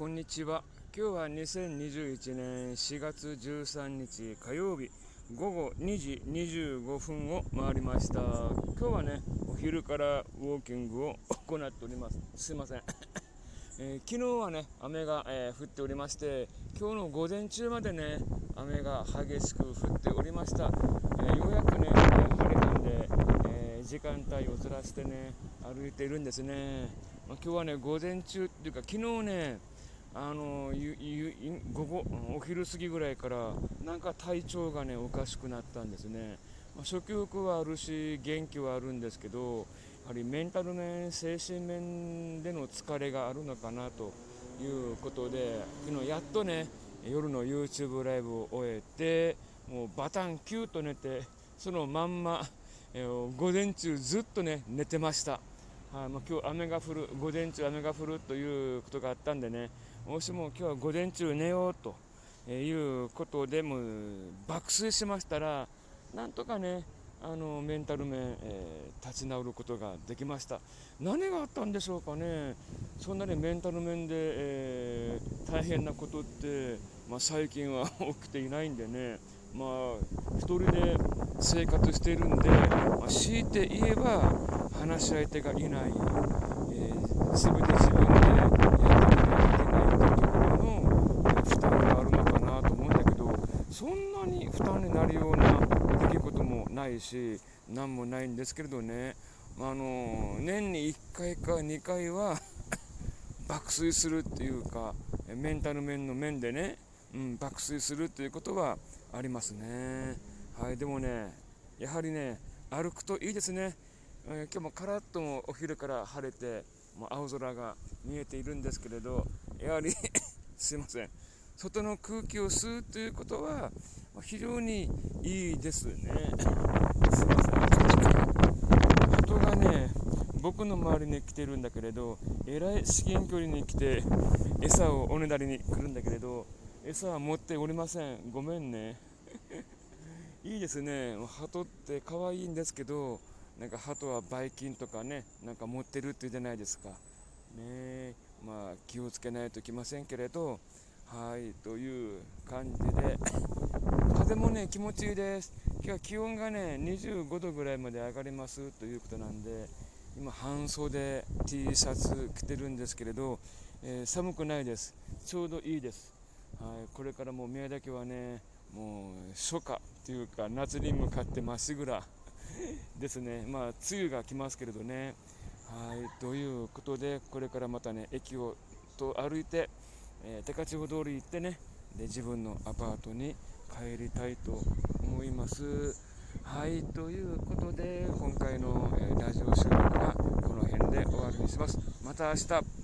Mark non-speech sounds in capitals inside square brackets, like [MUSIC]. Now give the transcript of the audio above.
こんにちは。今日は2021年4月13日火曜日午後2時25分を回りました。今日はねお昼からウォーキングを行っております。すいません、えー、昨日はね雨が、えー、降っておりまして今日の午前中までね雨が激しく降っておりました、えー、ようやくね晴れたんで、え時間帯をずらしてね歩いているんですね、まあ、今日はね午前中っていうか昨日ねあの午後お昼過ぎぐらいからなんか体調がねおかしくなったんですね、まあ、食欲はあるし元気はあるんですけどやはりメンタル面精神面での疲れがあるのかなということで昨日やっとね夜の YouTube ライブを終えてもうバタンキューと寝てそのまんま、えー、午前中ずっとね寝てました。はいまあ、今日雨が降る午前中雨が降るということがあったんでねもしも今日は午前中寝ようということでも爆睡しましたらなんとかねあのメンタル面、えー、立ち直ることができました。何があったんでしょうかね。そんなにメンタル面で、えー、大変なことって、まあ、最近は [LAUGHS] 起きていないんでね。まあ一人で生活しているんで、まあ、強いて言えば話し相手がいない、えー、全て自分でやっていかないといけないところの負担があるのかなと思うんだけどそんなに負担になるような出来事もないし何もないんですけれどね、あの年に1回か2回は [LAUGHS] 爆睡するっていうかメンタル面の面でね、うん、爆睡するっていうことはありますね。はい、でもね、やはりね、歩くといいですね。えー、今日もカラッともお昼から晴れて、もう青空が見えているんですけれど、やはり [LAUGHS] すいません、外の空気を吸うということは非常にいいですね。すいません。人がね、僕の周りに来てるんだけれど、えらい至近距離に来て、餌をおねだりに来るんだけれど、餌は持っておりません。ごめんね。[LAUGHS] いいですね。鳩って可愛いんですけど、なんか鳩はばい菌とかね、なんか持ってるって言うじゃないですか。ねまあ気をつけないといけませんけれど、はい、という感じで、[COUGHS] 風もね、気持ちいいです。今日は気温がね、25度ぐらいまで上がりますということなんで、今半袖 T シャツ着てるんですけれど、えー、寒くないです。ちょうどいいです。はい、これからもう宮崎はねもう初夏というか夏に向かってまっしぐら [LAUGHS] ですねまあ梅雨が来ますけれどねはいということでこれからまたね駅をと歩いて、えー、高千穂通り行ってねで自分のアパートに帰りたいと思います。はいということで今回の、えー、ラジオ収録はこの辺で終わりにします。また明日。